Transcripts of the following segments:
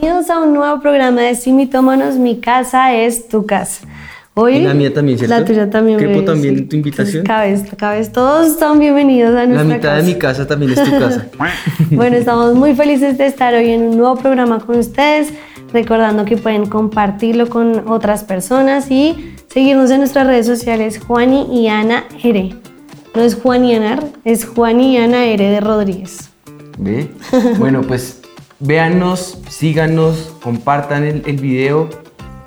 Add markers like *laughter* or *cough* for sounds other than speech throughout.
Bienvenidos a un nuevo programa de Simitómanos, mi casa es tu casa. Hoy, Y la mía también, ¿cierto? La tuya también. ¿Quepo bebé, también sí. tu invitación? Cabes, cabes. Todos están bienvenidos a La nuestra mitad casa. de mi casa también es tu casa. *laughs* Bueno, estamos muy felices de estar hoy en un nuevo programa con ustedes, recordando que pueden compartirlo con otras personas y seguirnos en nuestras redes sociales Juani y Ana R. No es Juan y Anar, es Juan y Ana R de Rodríguez. ¿Ve? Bueno, pues véannos, síganos, compartan el, el video.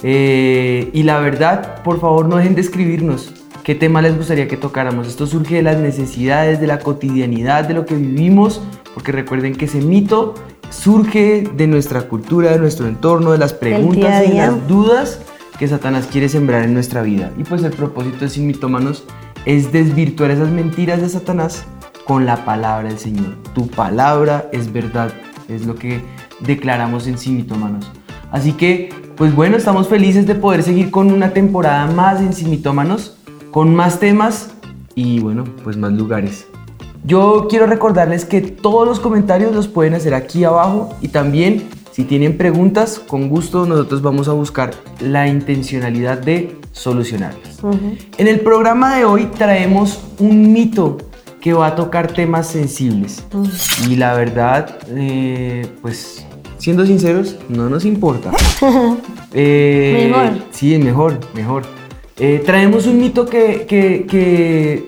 eh, y la verdad, por favor, no dejen de escribirnos qué tema les gustaría que tocáramos. Esto surge de las necesidades, de la cotidianidad, de lo que vivimos, porque recuerden que ese mito surge de nuestra cultura, de nuestro entorno, de las preguntas día y día. las dudas que Satanás quiere sembrar en nuestra vida. Y pues el propósito de Sin Mitómanos es desvirtuar esas mentiras de Satanás con la palabra del Señor. Tu palabra es verdad, es lo que declaramos en Sin Mitómanos. Así que, pues bueno, estamos felices de poder seguir con una temporada más en Sin Mitómanos, con más temas y bueno, pues más lugares. Yo quiero recordarles que todos los comentarios los pueden hacer aquí abajo y también si tienen preguntas, con gusto nosotros vamos a buscar la intencionalidad de solucionarlas. En el programa de hoy traemos un mito que va a tocar temas sensibles y la verdad, eh, pues siendo sinceros, no nos importa. *laughs* Eh, Mejor. Sí, mejor, mejor. Eh, traemos un mito que, que- que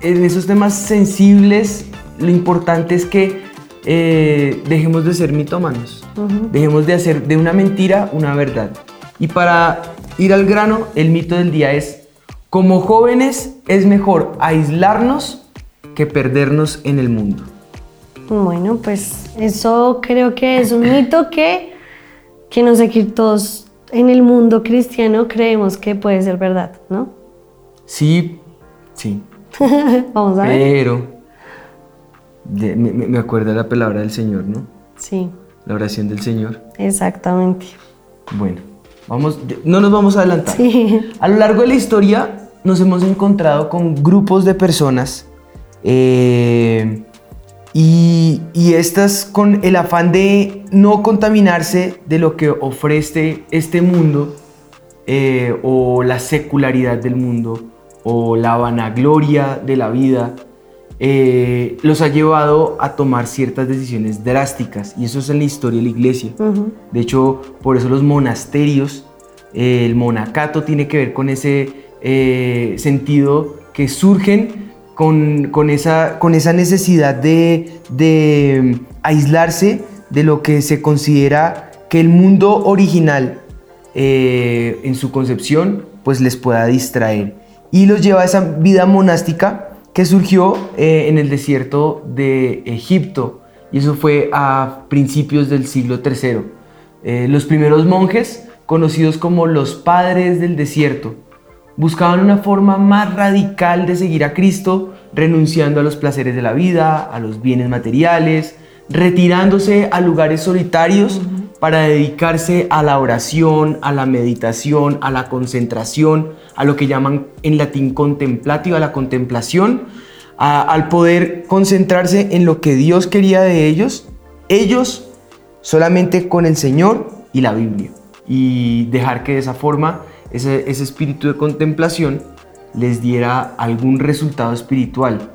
en esos temas sensibles lo importante es que eh, dejemos de ser mitómanos. Dejemos de hacer de una mentira una verdad. Y para ir al grano, el mito del día es, como jóvenes es mejor aislarnos que perdernos en el mundo. Bueno, pues eso creo que es un mito que, que no sé que todos en el mundo cristiano creemos que puede ser verdad, ¿no? Sí, sí, *laughs* Vamos a ver. pero de- me, me- me acuerda la palabra del Señor, ¿no? Sí, La oración del Señor. exactamente. Bueno, vamos, no nos vamos a adelantar. Sí. A lo largo de la historia nos hemos encontrado con grupos de personas eh, y, y estas con el afán de no contaminarse de lo que ofrece este mundo eh, o la secularidad del mundo o la vanagloria de la vida eh, los ha llevado a tomar ciertas decisiones drásticas y eso es en la historia de la iglesia. De hecho, por eso los monasterios, eh, el monacato tiene que ver con ese eh, sentido que surgen con, esa, necesidad de, de mm, aislarse de lo que se considera que el mundo original eh, en su concepción pues les pueda distraer. Y los lleva a esa vida monástica que surgió eh, en el desierto de Egipto. Y eso fue a principios del siglo III. Eh, los primeros monjes, conocidos como los padres del desierto, buscaban una forma más radical de seguir a Cristo, renunciando a los placeres de la vida, a los bienes materiales, retirándose a lugares solitarios para dedicarse a la oración, a la meditación, a la concentración, a lo que llaman en latín contemplatio, a la contemplación, al poder concentrarse en lo que Dios quería de ellos, ellos solamente con el Señor y la Biblia. Y dejar que de esa forma ese, ese espíritu de contemplación les diera algún resultado espiritual.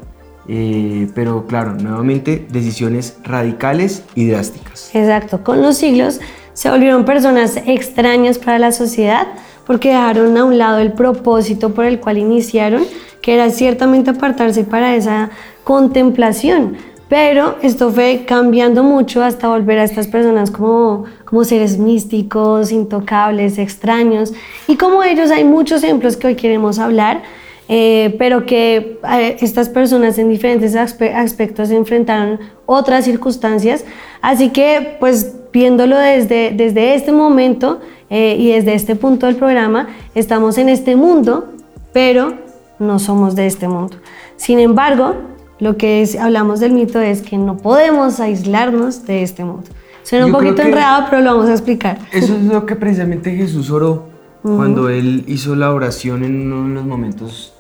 Eh, pero claro, nuevamente decisiones radicales y drásticas. Exacto, con los siglos se volvieron personas extrañas para la sociedad porque dejaron a un lado el propósito por el cual iniciaron, que era ciertamente apartarse para esa contemplación. Pero esto fue cambiando mucho hasta volver a estas personas como, como seres místicos, intocables, extraños. Y como ellos hay muchos ejemplos que hoy queremos hablar, eh, pero que eh, estas personas en diferentes aspe- aspectos enfrentaron otras circunstancias. Así que, pues, viéndolo desde, desde este momento eh, y desde este punto del programa estamos en este mundo, pero no somos de este mundo. Sin embargo, lo que hablamos del mito es que no podemos aislarnos de este mundo. Suena un poquito enredado, pero lo vamos a explicar. Eso es lo que precisamente Jesús oró cuando él hizo la oración en uno de los momentos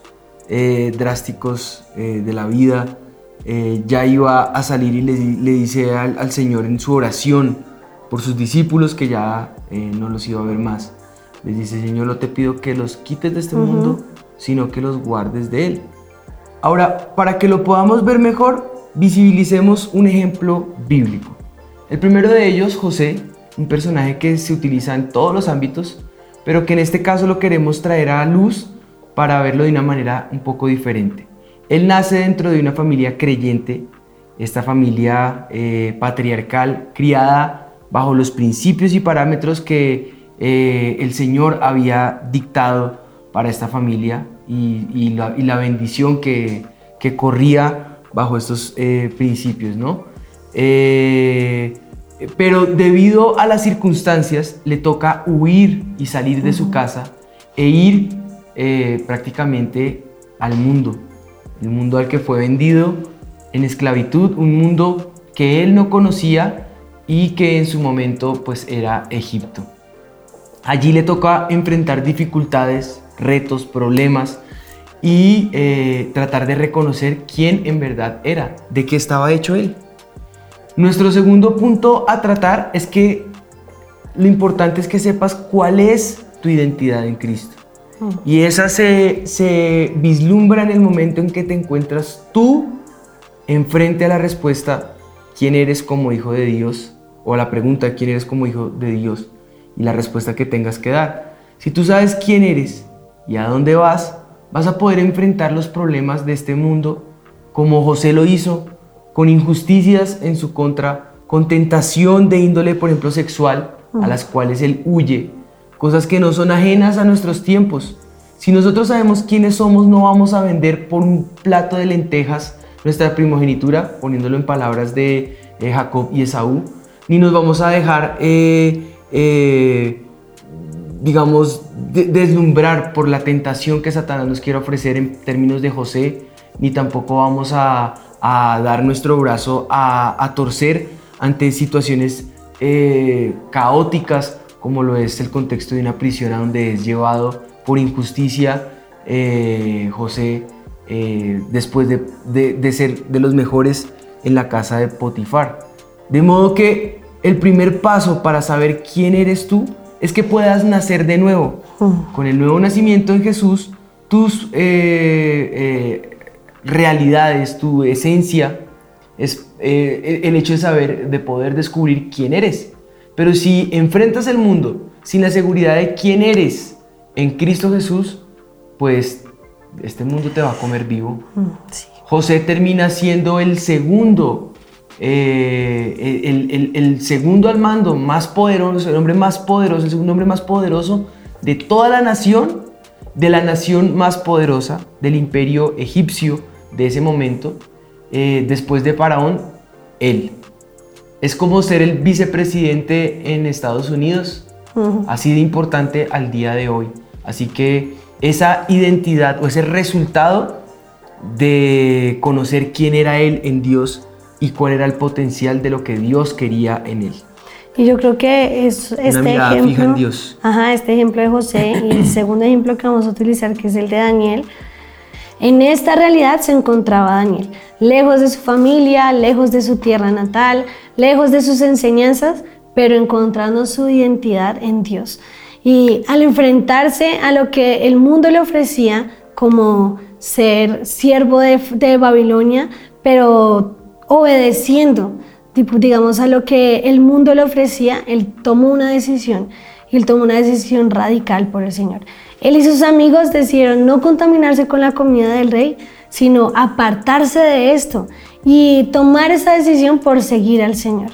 eh, drásticos eh, de la vida. Eh, ya iba a salir y le, dice al, Señor en su oración por sus discípulos que ya no los iba a ver más. Les dice, Señor, no te pido que los quites de este mundo, sino que los guardes de él. Ahora, para que lo podamos ver mejor, visibilicemos un ejemplo bíblico. El primero de ellos, José, un personaje que se utiliza en todos los ámbitos, pero que en este caso lo queremos traer a luz para verlo de una manera un poco diferente. Él nace dentro de una familia creyente, esta familia eh, patriarcal, criada bajo los principios y parámetros que eh, el Señor había dictado para esta familia y, la, bendición que, corría bajo estos eh, principios, ¿no? Eh, pero debido a las circunstancias le toca huir y salir de su casa e ir eh, prácticamente al mundo, el mundo al que fue vendido en esclavitud, un mundo que él no conocía y que en su momento pues era Egipto. Allí le toca enfrentar dificultades, retos, problemas, y eh, tratar de reconocer quién en verdad era, de qué estaba hecho él. Nuestro segundo punto a tratar es que lo importante es que sepas cuál es tu identidad en Cristo. Mm. Y esa se, se vislumbra en el momento en que te encuentras tú enfrente a la respuesta, ¿quién eres como hijo de Dios? O a la pregunta, ¿quién eres como hijo de Dios? Y la respuesta que tengas que dar. Si tú sabes quién eres y a dónde vas, vas a poder enfrentar los problemas de este mundo como José lo hizo, con injusticias en su contra, con tentación de índole, por ejemplo, sexual, a las cuales él huye, cosas que no son ajenas a nuestros tiempos. Si nosotros sabemos quiénes somos, no vamos a vender por un plato de lentejas nuestra primogenitura, poniéndolo en palabras de eh, Jacob y Esaú, ni nos vamos a dejar, eh, eh, digamos, deslumbrar por la tentación que Satanás nos quiere ofrecer en términos de José, ni tampoco vamos a, dar nuestro brazo a, torcer ante situaciones eh, caóticas como lo es el contexto de una prisión a donde es llevado por injusticia eh, José eh, después de, de ser de los mejores en la casa de Potifar. De modo que el primer paso para saber quién eres tú es que puedas nacer de nuevo. Mm. Con el nuevo nacimiento en Jesús, tus eh, eh, realidades, tu esencia, es eh, el hecho de saber, de poder descubrir quién eres. Pero si enfrentas el mundo sin la seguridad de quién eres en Cristo Jesús, pues este mundo te va a comer vivo. Mm, José termina siendo el segundo eh, el, segundo al mando más poderoso, el hombre más poderoso, el segundo hombre más poderoso de toda la nación, de la nación más poderosa del imperio egipcio de ese momento, eh, después de Faraón, él. Es como ser el vicepresidente en Estados Unidos, así de importante al día de hoy. Así que esa identidad o ese resultado de conocer quién era él en Dios y cuál era el potencial de lo que Dios quería en él. Y yo creo que es este ejemplo, en Dios. Ajá, este ejemplo de José y el *coughs* segundo ejemplo que vamos a utilizar, que es el de Daniel. En esta realidad se encontraba Daniel, lejos de su familia, lejos de su tierra natal, lejos de sus enseñanzas, pero encontrando su identidad en Dios. Y al enfrentarse a lo que el mundo le ofrecía como ser siervo de, de Babilonia, pero obedeciendo, digamos, a lo que el mundo le ofrecía, él tomó una decisión y él tomó una decisión radical por el Señor. Él y sus amigos decidieron no contaminarse con la comida del rey, sino apartarse de esto y tomar esa decisión por seguir al Señor.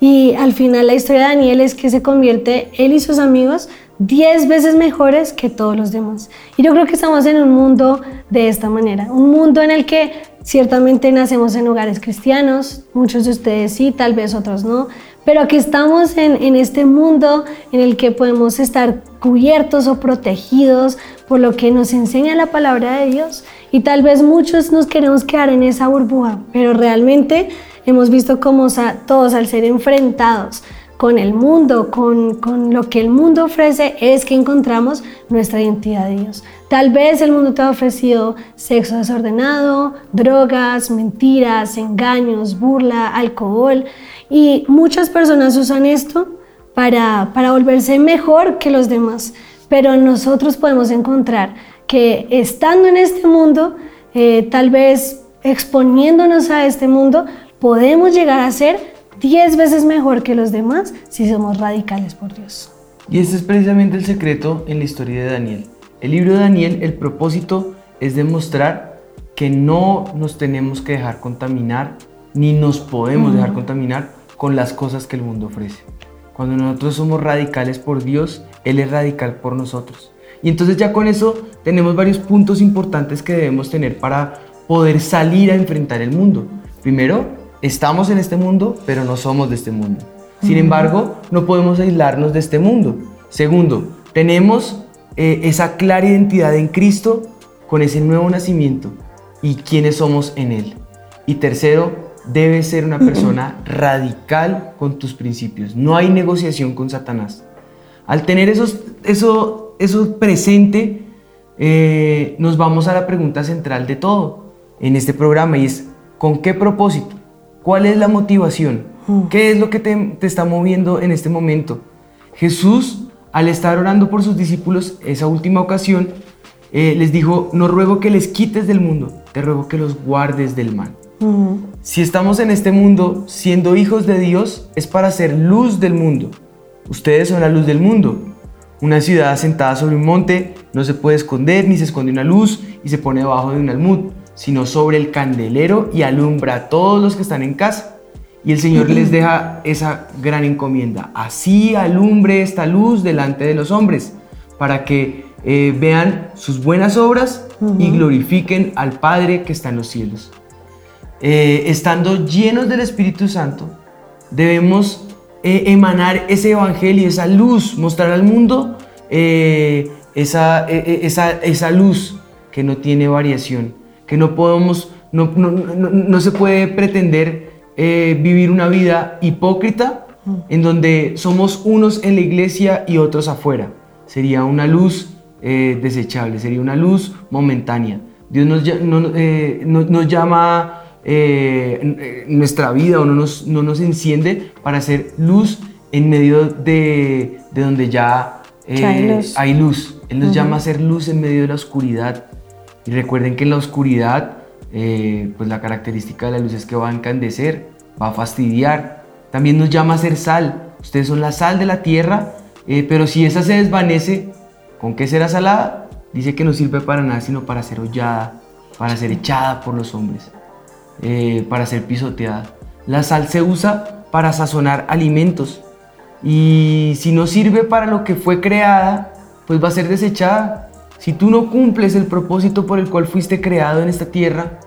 Y al final la historia de Daniel es que se convierte él y sus amigos diez veces mejores que todos los demás. Y yo creo que estamos en un mundo de esta manera, un mundo en el que Ciertamente nacemos en hogares cristianos, muchos de ustedes sí, tal vez otros no, pero que estamos en, en, este mundo en el que podemos estar cubiertos o protegidos por lo que nos enseña la palabra de Dios. Y tal vez muchos nos queremos quedar en esa burbuja, pero realmente hemos visto cómo todos al ser enfrentados con el mundo, con, con, lo que el mundo ofrece, es que encontramos nuestra identidad de Dios. Tal vez el mundo te ha ofrecido sexo desordenado, drogas, mentiras, engaños, burla, alcohol, y muchas personas usan esto para, para volverse mejor que los demás. Pero nosotros podemos encontrar que estando en este mundo, eh, tal vez exponiéndonos a este mundo, podemos llegar a ser 10 veces mejor que los demás si somos radicales por Dios. Y este es precisamente el secreto en la historia de Daniel. El libro de Daniel, el propósito es demostrar que no nos tenemos que dejar contaminar, ni nos podemos dejar contaminar con las cosas que el mundo ofrece. Cuando nosotros somos radicales por Dios, Él es radical por nosotros. Y entonces ya con eso tenemos varios puntos importantes que debemos tener para poder salir a enfrentar el mundo. Primero, estamos en este mundo, pero no somos de este mundo. Sin embargo, no podemos aislarnos de este mundo. Segundo, tenemos eh, esa clara identidad en Cristo con ese nuevo nacimiento y quiénes somos en Él. Y tercero, debes ser una persona radical con tus principios. No hay negociación con Satanás. Al tener eso, eso presente, eh, nos vamos a la pregunta central de todo en este programa y es, ¿con qué propósito? ¿Cuál es la motivación? Mm. ¿Qué es lo que te, está moviendo en este momento? Jesús, al estar orando por sus discípulos, esa última ocasión, eh, les dijo, no ruego que les quites del mundo, te ruego que los guardes del mal. Mm. Si estamos en este mundo siendo hijos de Dios, es para ser luz del mundo. Ustedes son la luz del mundo. Una ciudad asentada sobre un monte no se puede esconder ni se esconde una luz y se pone debajo de un almud sino sobre el candelero y alumbra a todos los que están en casa. Y el Señor les deja esa gran encomienda. Así alumbre esta luz delante de los hombres, para que eh, vean sus buenas obras y glorifiquen al Padre que está en los cielos. Eh, estando llenos del Espíritu Santo, debemos eh, emanar ese evangelio, esa luz, mostrar al mundo esa, esa, esa luz que no tiene variación que no podemos, no, no, no, se puede pretender eh, vivir una vida hipócrita en donde somos unos en la iglesia y otros afuera. Sería una luz eh, desechable, sería una luz momentánea. Dios nos, eh, nos llama nuestra vida o no nos, no nos enciende para hacer luz en medio de, de donde ya hay luz. Él nos llama a ser luz en medio de la oscuridad. Y recuerden que en la oscuridad, eh, pues la característica de la luz es que va a encandecer, va a fastidiar. También nos llama a ser sal. Ustedes son la sal de la tierra, eh, pero si esa se desvanece, ¿con qué será salada? Dice que no sirve para nada, sino para ser hollada, para ser echada por los hombres, eh, para ser pisoteada. La sal se usa para sazonar alimentos. Y si no sirve para lo que fue creada, pues va a ser desechada. Si tú no cumples el propósito por el cual fuiste creado en esta tierra,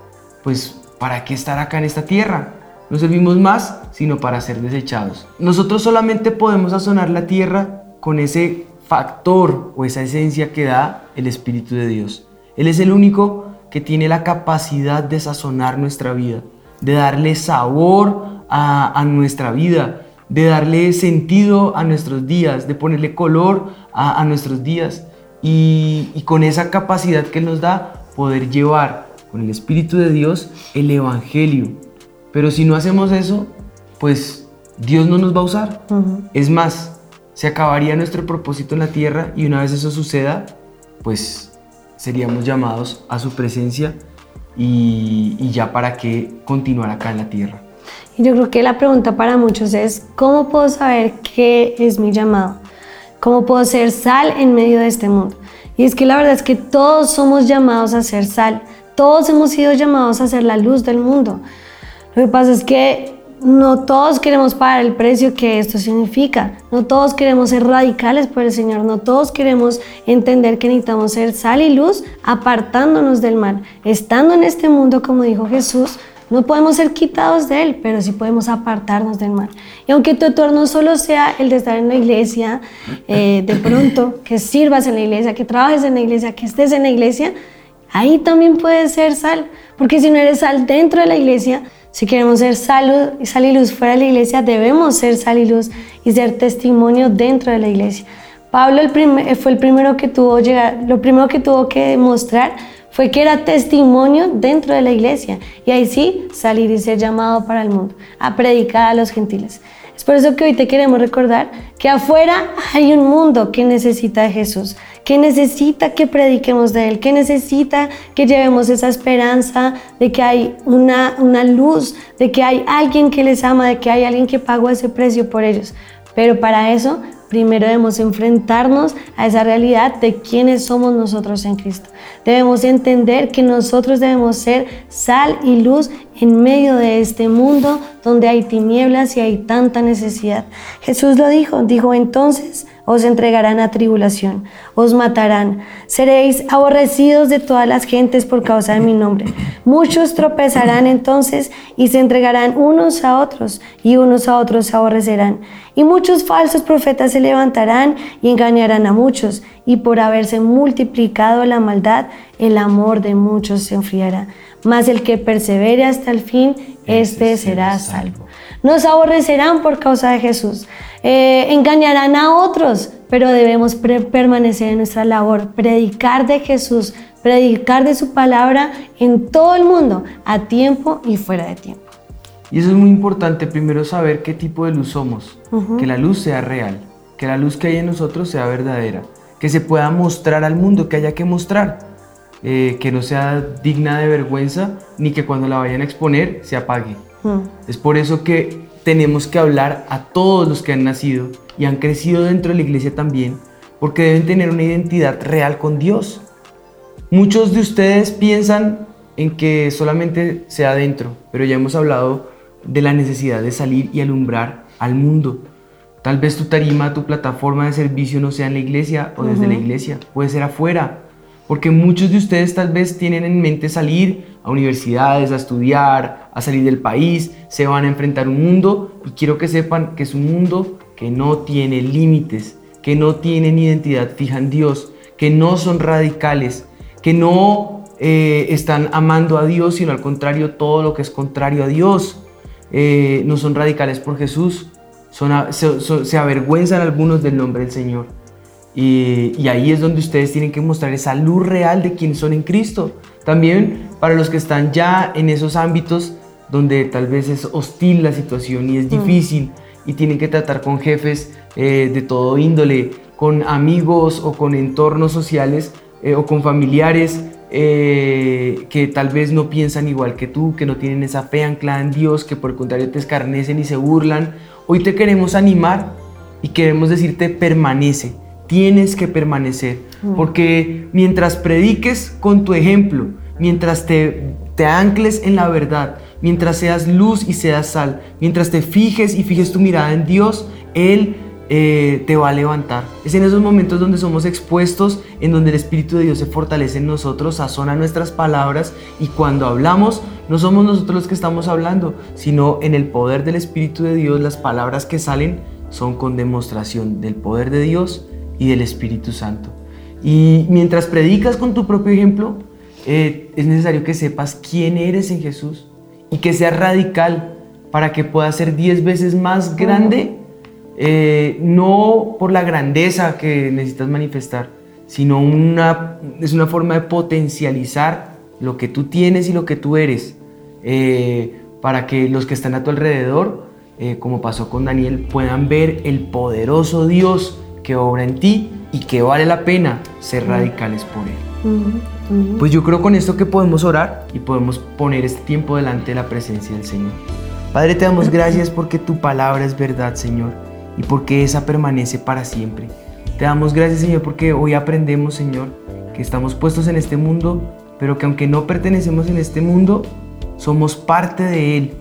pues ¿para qué estar acá en esta tierra? No servimos más sino para ser desechados. Nosotros solamente podemos sazonar la tierra con ese factor o esa esencia que da el Espíritu de Dios. Él es el único que tiene la capacidad de sazonar nuestra vida, de darle sabor a, nuestra vida, de darle sentido a nuestros días, de ponerle color a nuestros días y, con esa capacidad que Él nos da, poder llevar con el Espíritu de Dios el Evangelio. Pero si no hacemos eso, pues Dios no nos va a usar. Es más, se acabaría nuestro propósito en la tierra y una vez eso suceda, pues seríamos llamados a su presencia y, y ya para qué continuar acá en la tierra. Y yo creo que la pregunta para muchos es, ¿cómo puedo saber qué es mi llamado? ¿Cómo puedo ser sal en medio de este mundo? Y es que la verdad es que todos somos llamados a ser sal. Todos hemos sido llamados a ser la luz del mundo. Lo que pasa es que no todos queremos pagar el precio que esto significa. No todos queremos ser radicales por el Señor. No todos queremos entender que necesitamos ser sal y luz apartándonos del mal. Estando en este mundo, como dijo Jesús, No podemos ser quitados de Él, pero sí podemos apartarnos del mal. Y aunque tu entorno solo sea el de estar en la iglesia, eh, de pronto, *laughs* que sirvas en la iglesia, que trabajes en la iglesia, que estés en la iglesia, ahí también puedes ser sal. Porque si no eres sal dentro de la iglesia, si queremos ser sal, sal y luz fuera de la iglesia, debemos ser sal y luz y ser testimonio dentro de la iglesia. Pablo el fue el primero que tuvo llegar, lo primero que tuvo que demostrar fue que era testimonio dentro de la iglesia y ahí sí salir y ser llamado para el mundo, a predicar a los gentiles. Es por eso que hoy te queremos recordar que afuera hay un mundo que necesita de Jesús, que necesita que prediquemos de Él, que necesita que llevemos esa esperanza de que hay una, una luz, de que hay alguien que les ama, de que hay alguien que pagó ese precio por ellos. Pero para eso primero debemos enfrentarnos a esa realidad de quiénes somos nosotros en Cristo. Debemos entender que nosotros debemos ser sal y luz en medio de este mundo donde hay tinieblas y hay tanta necesidad. Jesús lo dijo, dijo entonces, os entregarán a tribulación, os matarán, seréis aborrecidos de todas las gentes por causa de mi nombre. Muchos tropezarán entonces y se entregarán unos a otros y unos a otros se aborrecerán. Y muchos falsos profetas se levantarán y engañarán a muchos, y por haberse multiplicado la maldad, el amor de muchos se enfriará. Mas el que persevere hasta el fin, éste será salvo. Nos aborrecerán por causa de Jesús. Eh, engañarán a otros, pero debemos permanecer en nuestra labor, predicar de Jesús, predicar de su palabra en todo el mundo, a tiempo y fuera de tiempo. Y eso es muy importante, primero saber qué tipo de luz somos, que la luz sea real, que la luz que hay en nosotros sea verdadera, que se pueda mostrar al mundo, que haya que mostrar, eh, que no sea digna de vergüenza, ni que cuando la vayan a exponer se apague. Es por eso que tenemos que hablar a todos los que han nacido y han crecido dentro de la iglesia también, porque deben tener una identidad real con Dios. Muchos de ustedes piensan en que solamente sea adentro, pero ya hemos hablado de la necesidad de salir y alumbrar al mundo. Tal vez tu tarima, tu plataforma de servicio no sea en la iglesia o desde la iglesia, puede ser afuera, porque muchos de ustedes tal vez tienen en mente salir a universidades, a estudiar, a salir del país, se van a enfrentar un mundo y quiero que sepan que es un mundo que no tiene límites, que no tienen identidad fija en Dios, que no son radicales, que no eh, están amando a Dios, sino al contrario todo lo que es contrario a Dios. Eh, no son radicales por Jesús, se, avergüenzan algunos del nombre del Señor. Y, y, ahí es donde ustedes tienen que mostrar esa luz real de quién son en Cristo. También para los que están ya en esos ámbitos donde tal vez es hostil la situación y es mm. difícil y tienen que tratar con jefes eh, de todo índole, con amigos o con entornos sociales eh, o con familiares eh, que tal vez no piensan igual que tú, que no tienen esa fe anclada en Dios, que por el contrario te escarnecen y se burlan. Hoy te queremos animar y queremos decirte permanece, tienes que permanecer, mm. porque mientras prediques con tu ejemplo, mientras te, te ancles en la verdad, mientras seas luz y seas sal, mientras te fijes y fijes tu mirada en Dios, Él eh, te va a levantar. Es en esos momentos donde somos expuestos, en donde el Espíritu de Dios se fortalece en nosotros, sazona nuestras palabras y cuando hablamos, no somos nosotros los que estamos hablando, sino en el poder del Espíritu de Dios, las palabras que salen son con demostración del poder de Dios y del Espíritu Santo. Y mientras predicas con tu propio ejemplo, eh, es necesario que sepas quién eres en Jesús y que seas radical para que puedas ser diez veces más grande, eh, no por la grandeza que necesitas manifestar, sino una, es una forma de potencializar lo que tú tienes y lo que tú eres, eh, para que los que están a tu alrededor, como pasó con Daniel, puedan ver el poderoso Dios que obra en ti y que vale la pena ser radicales por Él. Pues yo creo con esto que podemos orar y podemos poner este tiempo delante de la presencia del Señor. Padre, te damos gracias porque tu palabra es verdad, Señor, y porque esa permanece para siempre. Te damos gracias, Señor, porque hoy aprendemos, Señor, que estamos puestos en este mundo, pero que aunque no pertenecemos en este mundo, somos parte de él.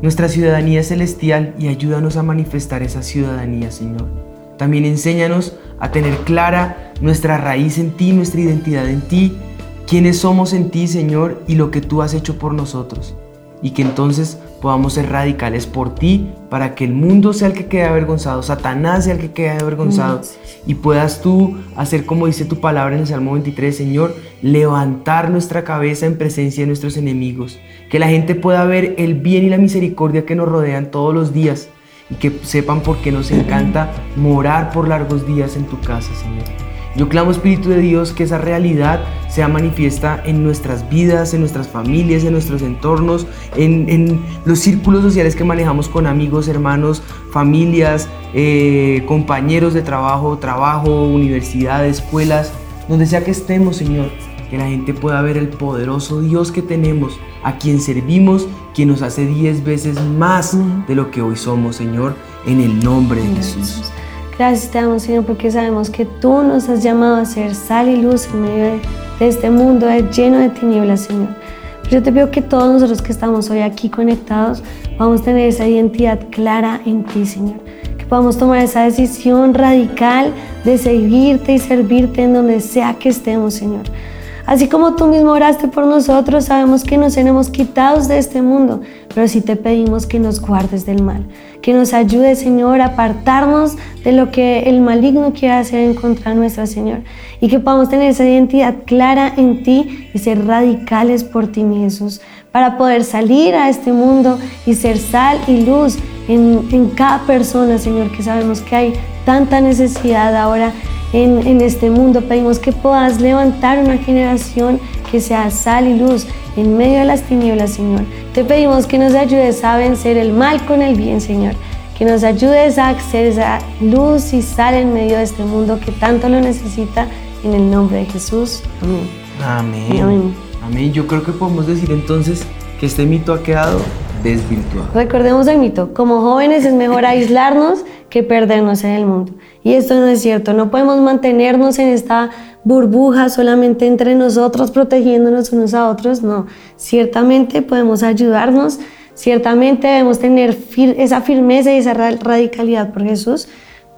Nuestra ciudadanía es celestial y ayúdanos a manifestar esa ciudadanía, Señor. También enséñanos a tener clara nuestra raíz en ti, nuestra identidad en ti quiénes somos en ti, Señor, y lo que tú has hecho por nosotros. y que entonces podamos ser radicales por ti para que el mundo sea el que quede avergonzado, Satanás sea el que quede avergonzado y puedas tú hacer como dice tu palabra en el Salmo 23, Señor, levantar nuestra cabeza en presencia de nuestros enemigos, que la gente pueda ver el bien y la misericordia que nos rodean todos los días y que sepan por qué nos encanta morar por largos días en tu casa, Señor. Yo clamo, Espíritu de Dios, que esa realidad sea manifiesta en nuestras vidas, en nuestras familias, en nuestros entornos, en, los círculos sociales que manejamos con amigos, hermanos, familias, eh, compañeros de trabajo, trabajo, universidades, escuelas, donde sea que estemos, Señor. Que la gente pueda ver el poderoso Dios que tenemos, a quien servimos, quien nos hace diez veces más de lo que hoy somos, Señor, en el nombre de Jesús. Gracias te damos, Señor, porque sabemos que tú nos has llamado a ser sal y luz en medio de, este mundo lleno de tinieblas, Señor. Pero yo te pido que todos nosotros que estamos hoy aquí conectados vamos a tener esa identidad clara en ti, Señor. Que podamos tomar esa decisión radical de seguirte y servirte en donde sea que estemos, Señor. Así como tú mismo oraste por nosotros, sabemos que nos tenemos quitados de este mundo, pero sí te pedimos que nos guardes del mal, que nos ayude, Señor, a apartarnos de lo que el maligno quiere hacer en contra nuestra, Señor, y que podamos tener esa identidad clara en ti y ser radicales por ti, mi Jesús, para poder salir a este mundo y ser sal y luz en, en cada persona, Señor, que sabemos que hay tanta necesidad ahora en, este mundo. Pedimos que puedas levantar una generación que sea sal y luz en medio de las tinieblas, Señor. Te pedimos que nos ayudes a vencer el mal con el bien, Señor. Que nos ayudes a hacer esa luz y sal en medio de este mundo que tanto lo necesita. En el nombre de Jesús. Amén. Amén. Amén. Amén. Yo creo que podemos decir entonces que este mito ha quedado desvirtuado. Recordemos el mito. Como jóvenes es mejor *laughs* aislarnos que perdernos en el mundo. Y esto no es cierto, no podemos mantenernos en esta burbuja solamente entre nosotros, protegiéndonos unos a otros, no. Ciertamente podemos ayudarnos, ciertamente debemos tener esa firmeza y esa radicalidad por Jesús,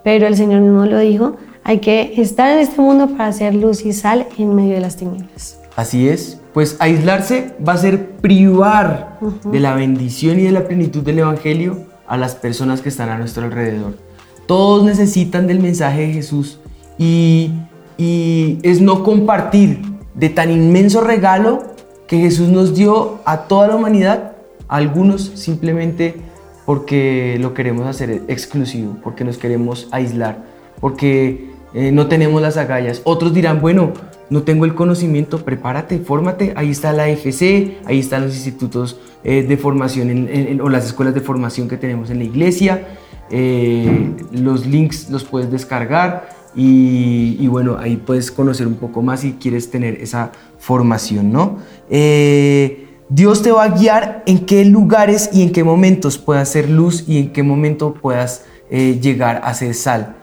pero el Señor mismo lo dijo, hay que estar en este mundo para hacer luz y sal en medio de las tinieblas. Así es, pues aislarse va a ser privar de la bendición y de la plenitud del Evangelio a las personas que están a nuestro alrededor. Todos necesitan del mensaje de Jesús y, es no compartir de tan inmenso regalo que Jesús nos dio a toda la humanidad, algunos simplemente porque lo queremos hacer exclusivo, porque nos queremos aislar, porque eh, no tenemos las agallas. Otros dirán, bueno, no tengo el conocimiento, prepárate, fórmate. Ahí está la FC, ahí están los institutos eh, de formación o las escuelas de formación que tenemos en la iglesia. Eh, los links los puedes descargar y, bueno, ahí puedes conocer un poco más si quieres tener esa formación, ¿no? Eh, Dios te va a guiar en qué lugares y en qué momentos puedas ser luz y en qué momento puedas llegar a ser sal.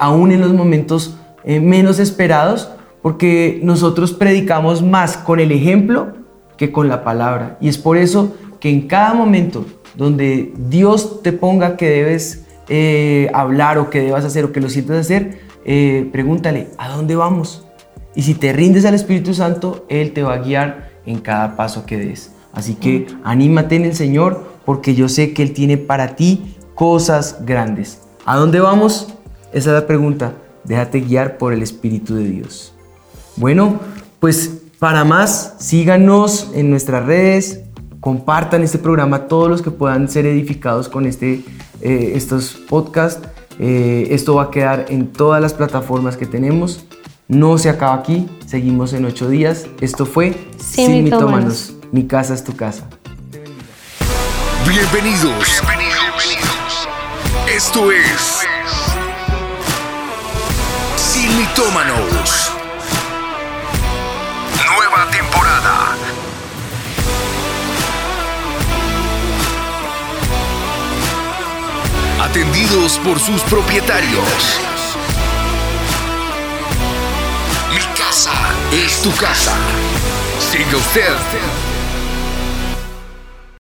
aún en los momentos menos esperados, porque nosotros predicamos más con el ejemplo que con la palabra. Y es por eso que en cada momento donde Dios te ponga que debes eh, hablar o que debas hacer o que lo sientas hacer, eh, pregúntale, ¿a dónde vamos? Y si te rindes al Espíritu Santo, Él te va a guiar en cada paso que des. Así que anímate en el Señor porque yo sé que Él tiene para ti cosas grandes. ¿A dónde vamos? Esa es la pregunta. Déjate guiar por el Espíritu de Dios. Bueno, pues para más, síganos en nuestras redes, compartan este programa a todos los que puedan ser edificados con este, eh, estos podcasts. Eh, esto va a quedar en todas las plataformas que tenemos. No se acaba aquí, seguimos en ocho días. Esto fue Sin, mitómanos. Mi casa es tu casa. Bienvenidos. Bienvenidos. Esto es Sin mitómanos. Atendidos por sus propietarios. Mi casa es tu casa. Siga usted